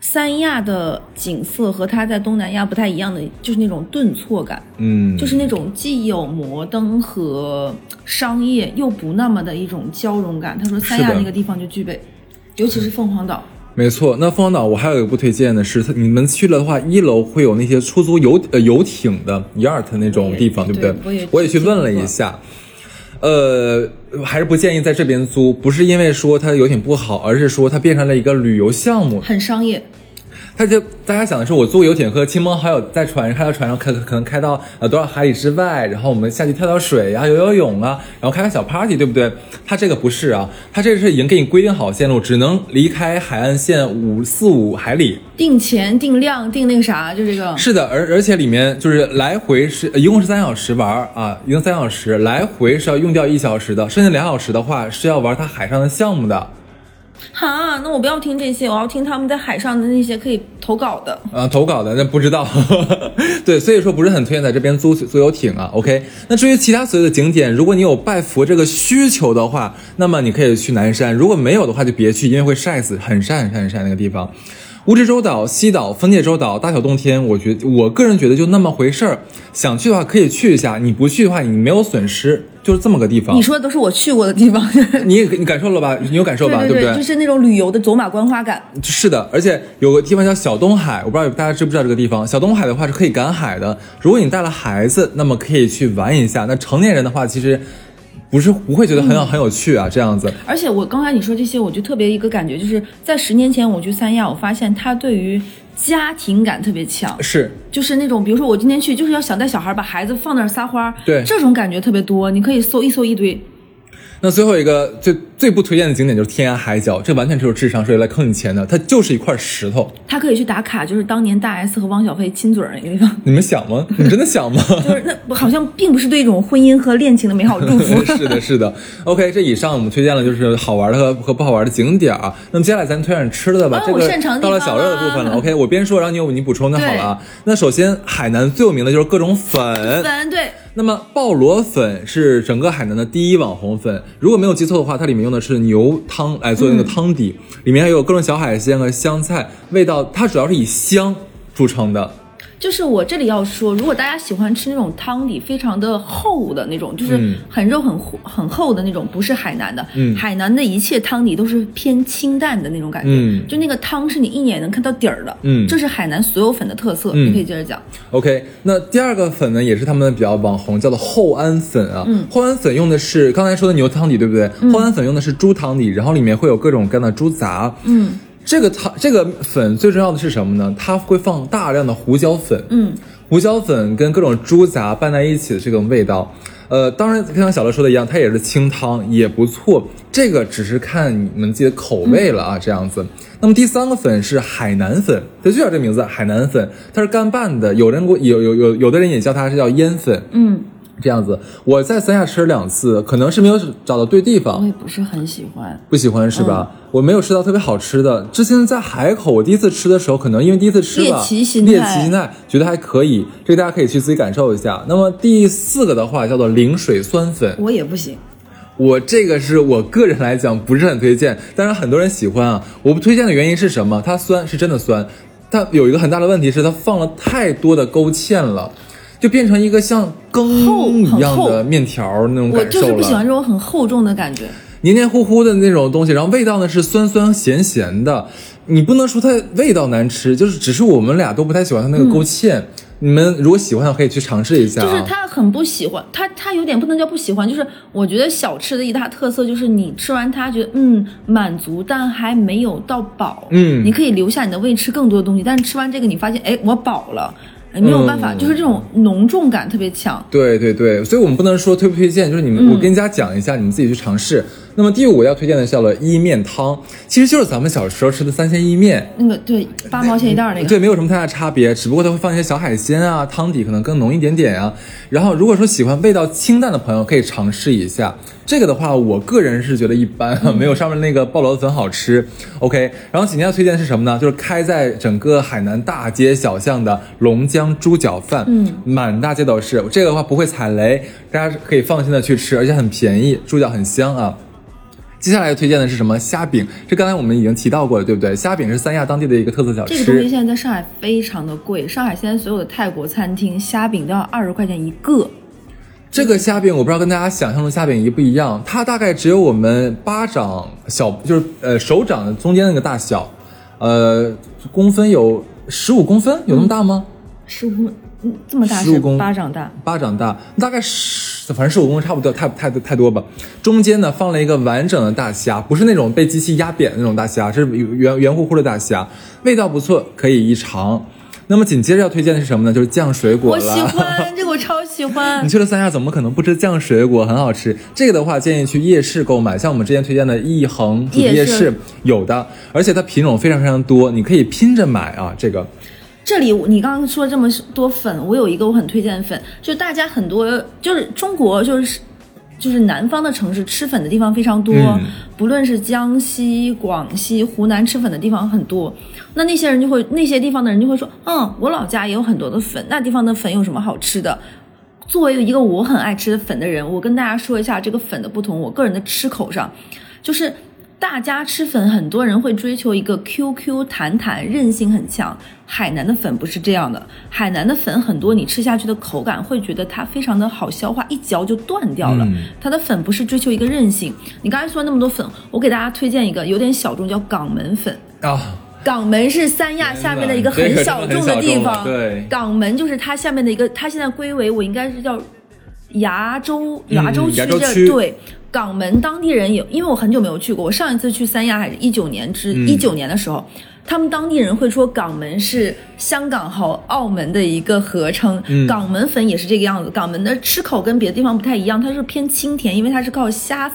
Speaker 2: 三亚的景色和他在东南亚不太一样的，就是那种顿挫感，
Speaker 1: 嗯，
Speaker 2: 就是那种既有摩登和商业，又不那么的一种交融感。他说三亚那个地方就具备，尤其是凤凰岛。
Speaker 1: 没错，那凤凰岛我还有一个不推荐的是，你们去了的话，一楼会有那些出租游呃游艇的 yacht 那种地方，对不
Speaker 2: 对？
Speaker 1: 我也去问了一下，呃，还是不建议在这边租，不是因为说它游艇不好，而是说它变成了一个旅游项目，
Speaker 2: 很商业。
Speaker 1: 他就大家想的是，我坐游艇和亲朋好友在船上开到船上开，可能开到呃多少海里之外，然后我们下去跳跳水啊，游游泳啊，然后开个小 party，对不对？他这个不是啊，他这个是已经给你规定好线路，只能离开海岸线五四五海里。
Speaker 2: 定钱、定量、定那个啥，就这个。
Speaker 1: 是的，而而且里面就是来回是一共是三小时玩啊，一共三小时，来回是要用掉一小时的，剩下两小时的话是要玩他海上的项目的。
Speaker 2: 哈，那我不要听这些，我要听他们在海上的那些可以投稿的。
Speaker 1: 啊，投稿的那不知道，对，所以说不是很推荐在这边租租游艇啊。OK，那至于其他所有的景点，如果你有拜佛这个需求的话，那么你可以去南山；如果没有的话，就别去，因为会晒死，很晒很晒很晒那个地方。蜈支洲岛、西岛、分界洲岛、大小洞天，我觉我个人觉得就那么回事儿。想去的话可以去一下，你不去的话你没有损失，就是这么个地方。
Speaker 2: 你说的都是我去过的地方，
Speaker 1: 你也你感受了吧？你有感受吧？
Speaker 2: 对
Speaker 1: 不对？
Speaker 2: 就是那种旅游的走马观花感。
Speaker 1: 是的，而且有个地方叫小东海，我不知道大家知不知道这个地方。小东海的话是可以赶海的，如果你带了孩子，那么可以去玩一下。那成年人的话，其实。不是不会觉得很很有趣啊，这样子。
Speaker 2: 而且我刚才你说这些，我就特别一个感觉，就是在十年前我去三亚，我发现他对于家庭感特别强，
Speaker 1: 是，
Speaker 2: 就是那种比如说我今天去就是要想带小孩把孩子放那儿撒欢儿，
Speaker 1: 对，
Speaker 2: 这种感觉特别多，你可以搜一搜一堆。
Speaker 1: 那最后一个最最不推荐的景点就是天涯海角，这完全就是智商税来坑你钱的，它就是一块石头。
Speaker 2: 它可以去打卡，就是当年大 S 和汪小菲亲嘴儿那个地方。
Speaker 1: 你们想吗？你真的想吗？
Speaker 2: 就是那好像并不是对一种婚姻和恋情的美好祝福。
Speaker 1: 是的，是的。OK，这以上我们推荐了就是好玩的和和不好玩的景点啊。那么接下来咱推荐吃的吧。这个到了小热的部分了。OK，我边说，然后你有你补充就好了啊。那首先海南最有名的就是各种粉。
Speaker 2: 粉对。
Speaker 1: 那么鲍螺粉是整个海南的第一网红粉，如果没有记错的话，它里面用的是牛汤来做那个汤底，里面还有各种小海鲜和香菜，味道它主要是以香著称的。
Speaker 2: 就是我这里要说，如果大家喜欢吃那种汤底非常的厚的那种，就是很肉很厚很厚的那种，不是海南的。嗯，海南的一切汤底都是偏清淡的那种感觉。嗯，就那个汤是你一眼能看到底儿的。嗯，这是海南所有粉的特色。你可以接着讲。
Speaker 1: OK，那第二个粉呢，也是他们比较网红，叫做厚安粉啊。嗯，厚安粉用的是刚才说的牛汤底，对不对？厚安粉用的是猪汤底，然后里面会有各种各样的猪杂。嗯。这个汤这个粉最重要的是什么呢？它会放大量的胡椒粉，嗯，胡椒粉跟各种猪杂拌在一起的这种味道，呃，当然像小乐说的一样，它也是清汤，也不错。这个只是看你们自己的口味了啊，这样子。那么第三个粉是海南粉，它就叫这名字，海南粉，它是干拌的，有人有有有有的人也叫它是叫腌粉，嗯。这样子，我在三亚吃了两次，可能是没有找到对地方。
Speaker 2: 我也不是很喜欢，
Speaker 1: 不喜欢是吧？我没有吃到特别好吃的。之前在海口，我第一次吃的时候，可能因为第一次吃吧，猎
Speaker 2: 奇心
Speaker 1: 态，猎奇心态，觉得还可以。这个大家可以去自己感受一下。那么第四个的话叫做灵水酸粉，
Speaker 2: 我也不行。
Speaker 1: 我这个是我个人来讲不是很推荐，但是很多人喜欢啊。我不推荐的原因是什么？它酸是真的酸，但有一个很大的问题是它放了太多的勾芡了。就变成一个像羹一样的面条那种感
Speaker 2: 受。我就是不喜欢这种很厚重的感觉，
Speaker 1: 黏黏糊糊的那种东西，然后味道呢是酸酸咸咸的。你不能说它味道难吃，就是只是我们俩都不太喜欢它那个勾芡。你们如果喜欢的可以去尝试一下。
Speaker 2: 就是他很不喜欢，他他有点不能叫不喜欢，就是我觉得小吃的一大特色就是你吃完它觉得嗯满足，但还没有到饱。嗯，你可以留下你的胃吃更多的东西，但是吃完这个你发现哎我饱了。没有办法，就是这种浓重感特别强。
Speaker 1: 对对对，所以我们不能说推不推荐，就是你们，我跟大家讲一下，你们自己去尝试。那么第五要推荐的叫做伊面汤，其实就是咱们小时候吃的三鲜伊面，
Speaker 2: 那个对，八毛钱一袋那个，
Speaker 1: 对，没有什么太大差别，只不过它会放一些小海鲜啊，汤底可能更浓一点点啊。然后如果说喜欢味道清淡的朋友，可以尝试一下。这个的话，我个人是觉得一般，没有上面那个鲍螺粉好吃。OK，然后紧接着推荐的是什么呢？就是开在整个海南大街小巷的龙江猪脚饭，嗯，满大街都是。这个的话不会踩雷，大家可以放心的去吃，而且很便宜，猪脚很香啊。接下来要推荐的是什么？虾饼，这刚才我们已经提到过了，对不对？虾饼是三亚当地的一个特色小吃。
Speaker 2: 这个东西现在在上海非常的贵，上海现在所有的泰国餐厅虾饼都要二十块钱一个。
Speaker 1: 这个虾饼我不知道跟大家想象的虾饼一不一样，它大概只有我们巴掌小，就是呃手掌的中间那个大小，呃公分有十五公分，有那么大吗？
Speaker 2: 十五嗯，这么大，
Speaker 1: 十五公
Speaker 2: 巴掌大，
Speaker 1: 巴掌大，大概十，反正十五公差不多，太太太多吧。中间呢放了一个完整的大虾，不是那种被机器压扁的那种大虾，是圆圆乎乎的大虾，味道不错，可以一尝。那么紧接着要推荐的是什么呢？就是酱水果
Speaker 2: 了。我喜欢 这个，我超喜欢。
Speaker 1: 你去了三亚，怎么可能不吃酱水果？很好吃。这个的话，建议去夜市购买，像我们之前推荐的一恒主夜市有的，而且它品种非常非常多，你可以拼着买啊。这个，
Speaker 2: 这里你刚刚说这么多粉，我有一个我很推荐的粉，就大家很多就是中国就是。就是南方的城市吃粉的地方非常多，不论是江西、广西、湖南吃粉的地方很多。那那些人就会，那些地方的人就会说，嗯，我老家也有很多的粉，那地方的粉有什么好吃的？作为一个我很爱吃的粉的人，我跟大家说一下这个粉的不同。我个人的吃口上，就是。大家吃粉，很多人会追求一个 Q Q 弹弹，韧性很强。海南的粉不是这样的，海南的粉很多，你吃下去的口感会觉得它非常的好消化，一嚼就断掉了。它的粉不是追求一个韧性。你刚才说那么多粉，我给大家推荐一个有点小众，叫港门粉
Speaker 1: 啊。
Speaker 2: 港门是三亚下面的一个很小众的地方。
Speaker 1: 对，
Speaker 2: 港门就是它下面的一个，它现在归为我应该是叫崖州崖州区的对。港门当地人有，因为我很久没有去过，我上一次去三亚还是一九年之一九年的时候，他们当地人会说港门是香港和澳门的一个合称，港门粉也是这个样子。港门的吃口跟别的地方不太一样，它是偏清甜，因为它是靠虾，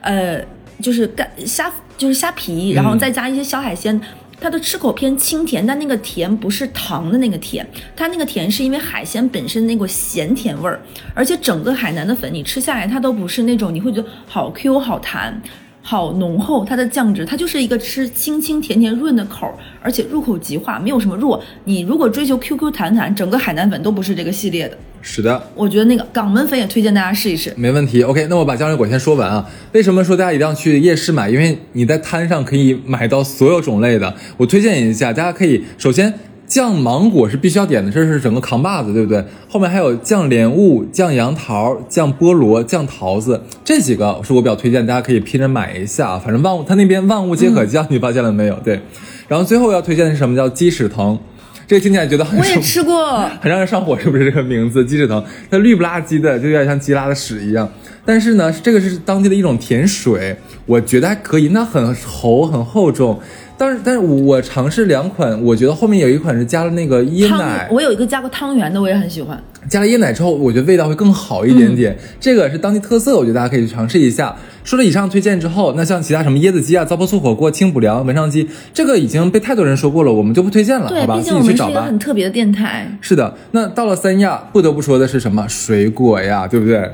Speaker 2: 呃，就是干虾就是虾皮，然后再加一些小海鲜。它的吃口偏清甜，但那个甜不是糖的那个甜，它那个甜是因为海鲜本身那股咸甜味儿，而且整个海南的粉你吃下来，它都不是那种你会觉得好 Q 好弹。好浓厚，它的酱汁，它就是一个吃清清甜甜润的口，而且入口即化，没有什么弱。你如果追求 QQ 弹弹，整个海南粉都不是这个系列的。
Speaker 1: 是的，
Speaker 2: 我觉得那个港门粉也推荐大家试一试。
Speaker 1: 没问题，OK，那我把酱水果先说完啊。为什么说大家一定要去夜市买？因为你在摊上可以买到所有种类的。我推荐一下，大家可以首先。酱芒果是必须要点的，这是整个扛把子，对不对？后面还有酱莲雾、酱杨桃、酱菠萝、酱桃子，这几个是我比较推荐，大家可以拼着买一下。反正万物，他那边万物皆可酱，你发现了没有？对。然后最后要推荐的是什么？叫鸡屎藤，这个听起来觉得很
Speaker 2: 我也吃过，
Speaker 1: 很让人上火，是不是这个名字？鸡屎藤，它绿不拉几的，就有点像鸡拉的屎一样。但是呢，这个是当地的一种甜水，我觉得还可以，那很稠很厚重。但是，但是我尝试两款，我觉得后面有一款是加了那个椰奶，
Speaker 2: 我有一个加过汤圆的，我也很喜欢。
Speaker 1: 加了椰奶之后，我觉得味道会更好一点点。这个是当地特色，我觉得大家可以去尝试一下。说了以上推荐之后，那像其他什么椰子鸡啊、糟粕醋火锅、清补凉、文昌鸡，这个已经被太多人说过了，我们就不推荐了，好吧？自己去找吧。
Speaker 2: 一个很特别的电台。
Speaker 1: 是的，那到了三亚，不得不说的是什么水果呀，对不对？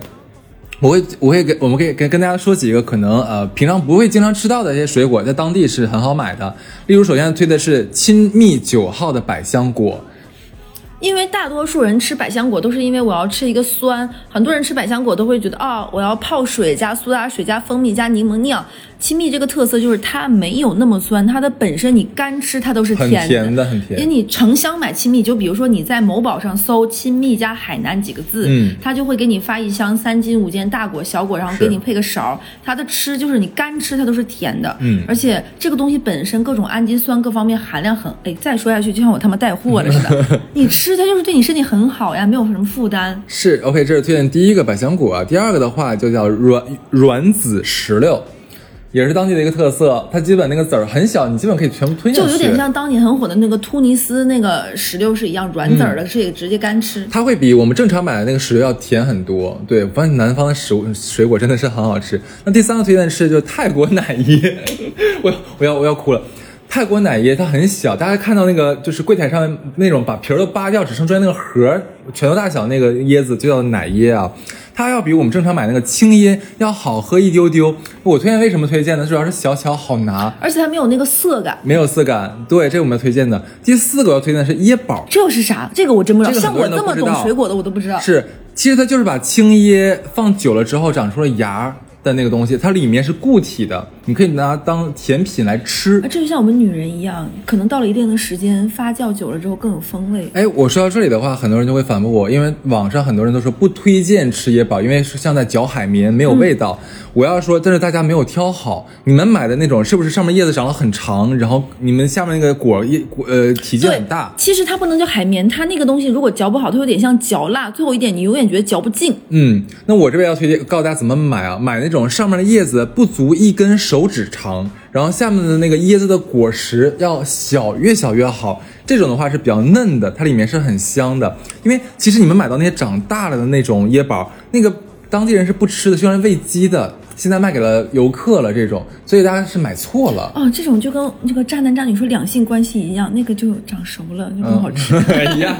Speaker 1: 我会，我会给我们可以跟跟大家说几个可能呃平常不会经常吃到的一些水果，在当地是很好买的。例如，首先推的是亲密九号的百香果。
Speaker 2: 因为大多数人吃百香果都是因为我要吃一个酸，很多人吃百香果都会觉得哦，我要泡水加苏打水加蜂蜜加柠檬酿。亲密这个特色就是它没有那么酸，它的本身你干吃它都是甜的，
Speaker 1: 很甜的，很甜。
Speaker 2: 因为你成箱买亲密，就比如说你在某宝上搜“亲密加海南”几个字，嗯，它就会给你发一箱三斤五斤大果小果，然后给你配个勺。它的吃就是你干吃它都是甜的，嗯，而且这个东西本身各种氨基酸各方面含量很，哎，再说下去就像我他妈带货了似的。你吃它就是对你身体很好呀，没有什么负担。
Speaker 1: 是 OK，这是推荐第一个百香果啊，第二个的话就叫软软籽石榴。也是当地的一个特色，它基本那个籽儿很小，你基本可以全部吞下
Speaker 2: 去。就有点像当年很火的那个突尼斯那个石榴是一样，软籽儿的，是以直接干吃。
Speaker 1: 它会比我们正常买的那个石榴要甜很多。对，我发现南方的食物水果真的是很好吃。那第三个推荐是就是泰国奶椰，我我要我要哭了。泰国奶椰它很小，大家看到那个就是柜台上面那种把皮儿都扒掉，只剩中间那个核拳头大小那个椰子就叫奶椰啊。它要比我们正常买那个青椰要好喝一丢丢。我推荐为什么推荐呢？主要是小巧好拿，
Speaker 2: 而且它没有那个涩感，
Speaker 1: 没有涩感。对，这是我们要推荐的。第四个要推荐的是椰宝，
Speaker 2: 这是啥？这个我真不知道。
Speaker 1: 像
Speaker 2: 我这么懂水果的，我都不知道。
Speaker 1: 是，其实它就是把青椰放久了之后长出了芽，的那个东西，它里面是固体的，你可以拿当甜品来吃。
Speaker 2: 这就像我们女人一样，可能到了一定的时间，发酵久了之后更有风味。
Speaker 1: 哎，我说到这里的话，很多人就会反驳我，因为网上很多人都说不推荐吃椰宝，因为是像在嚼海绵，没有味道。我要说，但是大家没有挑好，你们买的那种是不是上面叶子长得很长，然后你们下面那个果叶果呃体积很大？
Speaker 2: 其实它不能叫海绵，它那个东西如果嚼不好，它有点像嚼蜡。最后一点，你永远觉得嚼不进。
Speaker 1: 嗯，那我这边要推荐告诉大家怎么买啊？买那种上面的叶子不足一根手指长，然后下面的那个椰子的果实要小，越小越好。这种的话是比较嫩的，它里面是很香的。因为其实你们买到那些长大了的那种椰宝，那个当地人是不吃的，虽然喂鸡的。现在卖给了游客了，这种，所以大家是买错了
Speaker 2: 哦。这种就跟那个渣男渣女说两性关系一样，那个就长熟了就更好吃。
Speaker 1: 一样。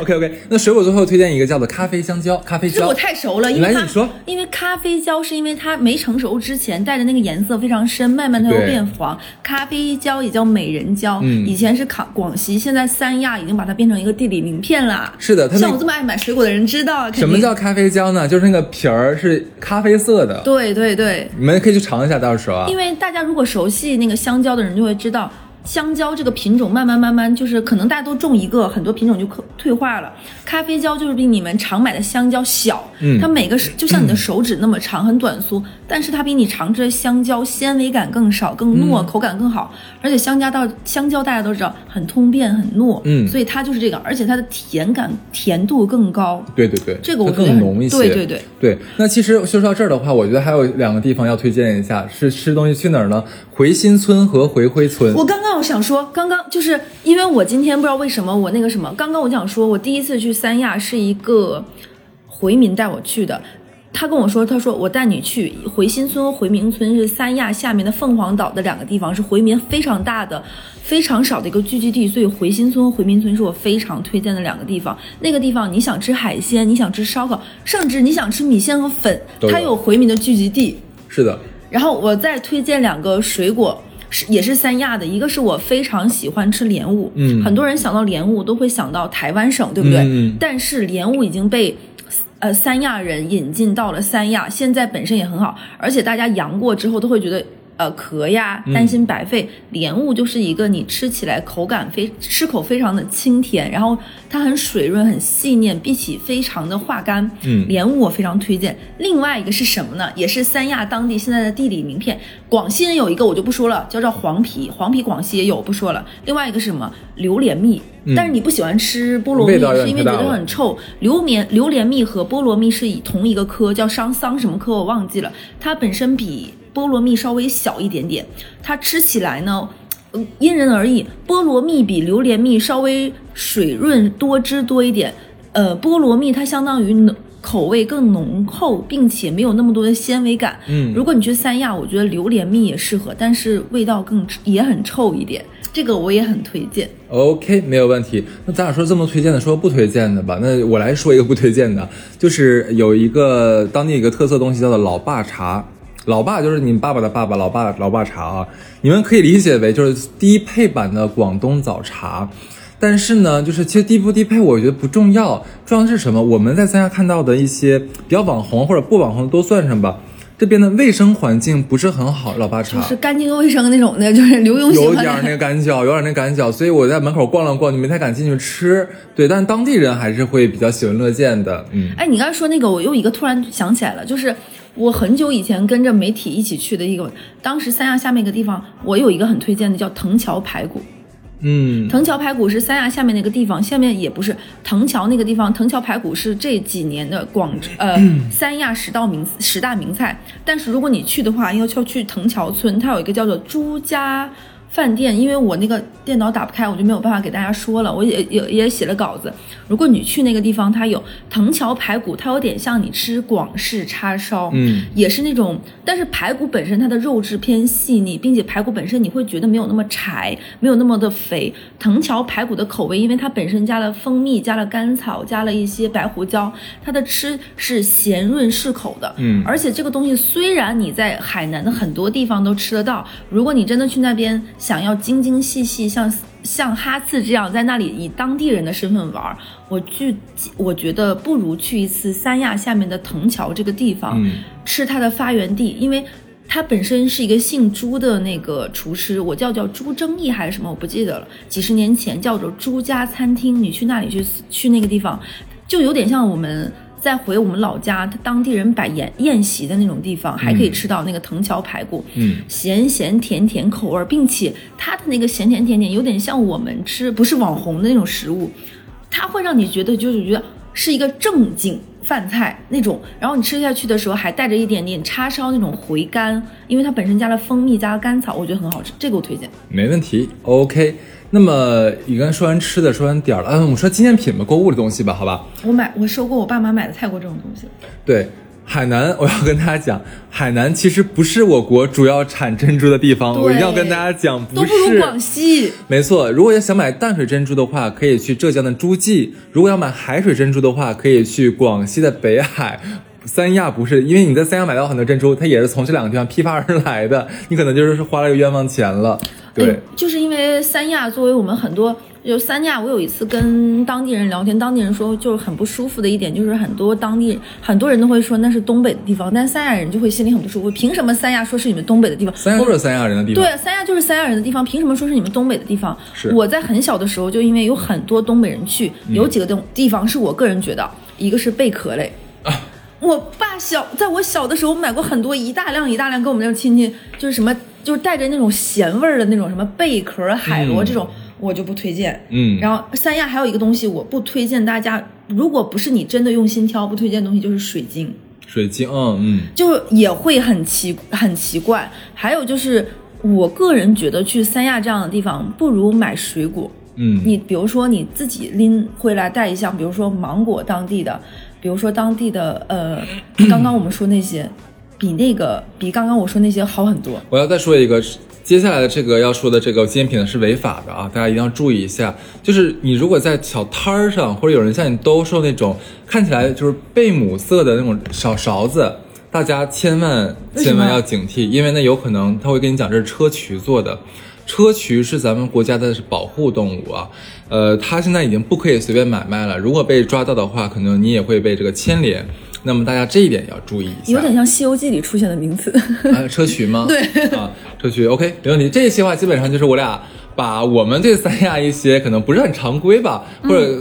Speaker 1: OK OK，那水果最后推荐一个叫做咖啡香蕉，咖啡蕉。
Speaker 2: 水果太熟了，因为
Speaker 1: 来你说，
Speaker 2: 因为咖啡蕉是因为它没成熟之前带的那个颜色非常深，慢慢它又变黄。咖啡蕉也叫美人蕉，嗯，以前是广广西，现在三亚已经把它变成一个地理名片了。
Speaker 1: 是的，
Speaker 2: 像我这么爱买水果的人知道。
Speaker 1: 什么叫咖啡蕉呢？就是那个皮儿是咖啡色的。
Speaker 2: 对。对对对，
Speaker 1: 你们可以去尝一下，到时候啊。
Speaker 2: 因为大家如果熟悉那个香蕉的人就会知道。香蕉这个品种慢慢慢慢就是可能大家都种一个，很多品种就可退化了。咖啡蕉就是比你们常买的香蕉小，嗯，它每个就像你的手指那么长，很短粗，但是它比你常吃的香蕉纤维感更少，更糯，口感更好。而且香蕉到香蕉大家都知道很通便很糯，嗯，所以它就是这个，而且它的甜感甜度更高。
Speaker 1: 对对对，
Speaker 2: 这个我
Speaker 1: 更浓一些。
Speaker 2: 对对对
Speaker 1: 对。那其实说到这儿的话，我觉得还有两个地方要推荐一下，是吃东西去哪儿呢？回新村和回辉村。
Speaker 2: 我刚刚。我想说，刚刚就是因为我今天不知道为什么我那个什么，刚刚我想说，我第一次去三亚是一个回民带我去的，他跟我说，他说我带你去回新村和回民村是三亚下面的凤凰岛的两个地方，是回民非常大的、非常少的一个聚集地，所以回新村和回民村是我非常推荐的两个地方。那个地方你想吃海鲜，你想吃烧烤，甚至你想吃米线和粉，它有回民的聚集地。
Speaker 1: 是的。
Speaker 2: 然后我再推荐两个水果。是也是三亚的，一个是我非常喜欢吃莲雾，嗯，很多人想到莲雾都会想到台湾省，对不对？嗯，但是莲雾已经被，呃，三亚人引进到了三亚，现在本身也很好，而且大家阳过之后都会觉得。呃，壳呀，担心白费。莲雾就是一个你吃起来口感非吃口非常的清甜，然后它很水润，很细腻，比起非常的化干。嗯，莲雾我非常推荐。另外一个是什么呢？也是三亚当地现在的地理名片。广西人有一个我就不说了，叫做黄皮，黄皮广西也有，不说了。另外一个是什么？榴莲蜜。但是你不喜欢吃菠萝蜜，是因为觉得很臭。榴莲榴莲蜜和菠萝蜜是以同一个科，叫桑桑什么科我忘记了。它本身比。菠萝蜜稍微小一点点，它吃起来呢，因人而异。菠萝蜜比榴莲蜜稍微水润多汁多一点，呃，菠萝蜜它相当于浓口味更浓厚，并且没有那么多的纤维感。嗯，如果你去三亚，我觉得榴莲蜜也适合，但是味道更也很臭一点，这个我也很推荐。
Speaker 1: OK，没有问题。那咱俩说这么推荐的，说不推荐的吧？那我来说一个不推荐的，就是有一个当地一个特色东西叫做老爸茶。老爸就是你爸爸的爸爸，老爸老爸茶啊，你们可以理解为就是低配版的广东早茶，但是呢，就是其实低不低配，我觉得不重要，重要的是什么？我们在三亚看到的一些比较网红或者不网红都算上吧，这边的卫生环境不是很好，老爸茶
Speaker 2: 就是干净卫生那种的，就是刘墉
Speaker 1: 有点那个赶脚，有点那赶脚，所以我在门口逛了逛，就没太敢进去吃。对，但当地人还是会比较喜闻乐见的。嗯，
Speaker 2: 哎，你刚才说那个，我又一个突然想起来了，就是。我很久以前跟着媒体一起去的一个，当时三亚下面一个地方，我有一个很推荐的叫藤桥排骨。
Speaker 1: 嗯，
Speaker 2: 藤桥排骨是三亚下面那个地方，下面也不是藤桥那个地方，藤桥排骨是这几年的广呃 三亚十道名十大名菜。但是如果你去的话，要要去藤桥村，它有一个叫做朱家。饭店，因为我那个电脑打不开，我就没有办法给大家说了。我也也也写了稿子。如果你去那个地方，它有藤桥排骨，它有点像你吃广式叉烧，嗯，也是那种。但是排骨本身它的肉质偏细腻，并且排骨本身你会觉得没有那么柴，没有那么的肥。藤桥排骨的口味，因为它本身加了蜂蜜，加了甘草，加了一些白胡椒，它的吃是咸润适口的，嗯。而且这个东西虽然你在海南的很多地方都吃得到，如果你真的去那边。想要精精细细，像像哈次这样在那里以当地人的身份玩，我去，我觉得不如去一次三亚下面的藤桥这个地方，吃它的发源地，因为它本身是一个姓朱的那个厨师，我叫叫朱正义还是什么，我不记得了。几十年前叫做朱家餐厅，你去那里去去那个地方，就有点像我们。再回我们老家，他当地人摆宴宴席的那种地方，还可以吃到那个藤桥排骨，
Speaker 1: 嗯，
Speaker 2: 咸咸甜甜口味，并且它的那个咸甜甜甜有点像我们吃不是网红的那种食物，它会让你觉得就是觉得是一个正经饭菜那种，然后你吃下去的时候还带着一点点叉烧那种回甘，因为它本身加了蜂蜜加了甘草，我觉得很好吃，这个我推荐。
Speaker 1: 没问题，OK。那么你刚才说完吃的，说完点儿了，嗯，我们说纪念品吧，购物的东西吧，好吧？
Speaker 2: 我买，我收过我爸妈买的泰国这种东西。
Speaker 1: 对，海南，我要跟大家讲，海南其实不是我国主要产珍珠的地方，我一定要跟大家讲，不是。
Speaker 2: 不如广西。
Speaker 1: 没错，如果要想买淡水珍珠的话，可以去浙江的诸暨；如果要买海水珍珠的话，可以去广西的北海。三亚不是，因为你在三亚买到很多珍珠，它也是从这两个地方批发而来的，你可能就是花了个冤枉钱了。对，
Speaker 2: 就是因为三亚作为我们很多，就三亚，我有一次跟当地人聊天，当地人说就是很不舒服的一点，就是很多当地很多人都会说那是东北的地方，但是三亚人就会心里很不舒服，凭什么三亚说是你们东北的地方？
Speaker 1: 三亚就是三亚人的地方。
Speaker 2: 对，三亚就是三亚人的地方，凭什么说是你们东北的地方？
Speaker 1: 是
Speaker 2: 我在很小的时候就因为有很多东北人去，有几个地地方是我个人觉得，一个是贝壳类。我爸小，在我小的时候买过很多一大量一大量，跟我们那种亲戚就是什么，就是带着那种咸味儿的那种什么贝壳海螺这种，我就不推荐。
Speaker 1: 嗯，
Speaker 2: 然后三亚还有一个东西我不推荐大家，如果不是你真的用心挑，不推荐的东西就是水晶。
Speaker 1: 水晶，嗯嗯，
Speaker 2: 就也会很奇很奇怪。还有就是，我个人觉得去三亚这样的地方，不如买水果。
Speaker 1: 嗯，
Speaker 2: 你比如说你自己拎回来带一箱，比如说芒果当地的。比如说当地的呃，刚刚我们说那些，比那个比刚刚我说那些好很多。
Speaker 1: 我要再说一个，接下来的这个要说的这个纪念品是违法的啊，大家一定要注意一下。就是你如果在小摊儿上，或者有人向你兜售那种看起来就是贝母色的那种小勺子，大家千万千万要警惕，因为那有可能他会跟你讲这是砗磲做的。砗磲是咱们国家的是保护动物啊，呃，它现在已经不可以随便买卖了。如果被抓到的话，可能你也会被这个牵连。那么大家这一点要注意一下。
Speaker 2: 有点像《西游记》里出现的名词。
Speaker 1: 啊，砗磲吗？
Speaker 2: 对
Speaker 1: 啊，砗磲。OK，没问题。这一期话基本上就是我俩。把我们对三亚一些可能不是很常规吧，或者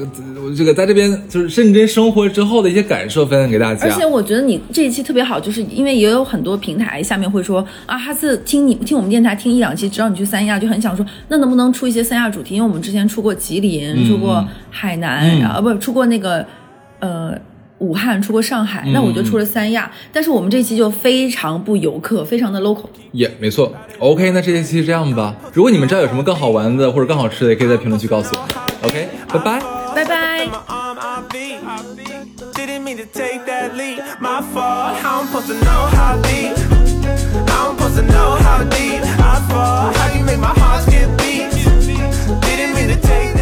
Speaker 1: 这个在这边就是认真生活之后的一些感受分享给大家。
Speaker 2: 而且我觉得你这一期特别好，就是因为也有很多平台下面会说啊，哈次听你听我们电台听一两期，知道你去三亚，就很想说那能不能出一些三亚主题？因为我们之前出过吉林，出过海南，然后不出过那个呃。武汉，出过上海，那我就出了三亚。但是我们这期就非常不游客，非常的 local。
Speaker 1: 也、没错。OK，那这期这样吧。如果你们这儿有什么更好玩的或者更好吃的，也可以在评论区告诉我。OK，拜拜，
Speaker 2: 拜拜。
Speaker 3: Didn't mean to take that leap, my fault. How I'm supposed to know how deep? imposed to know how deep I fall? How you make my heart skip beat beat.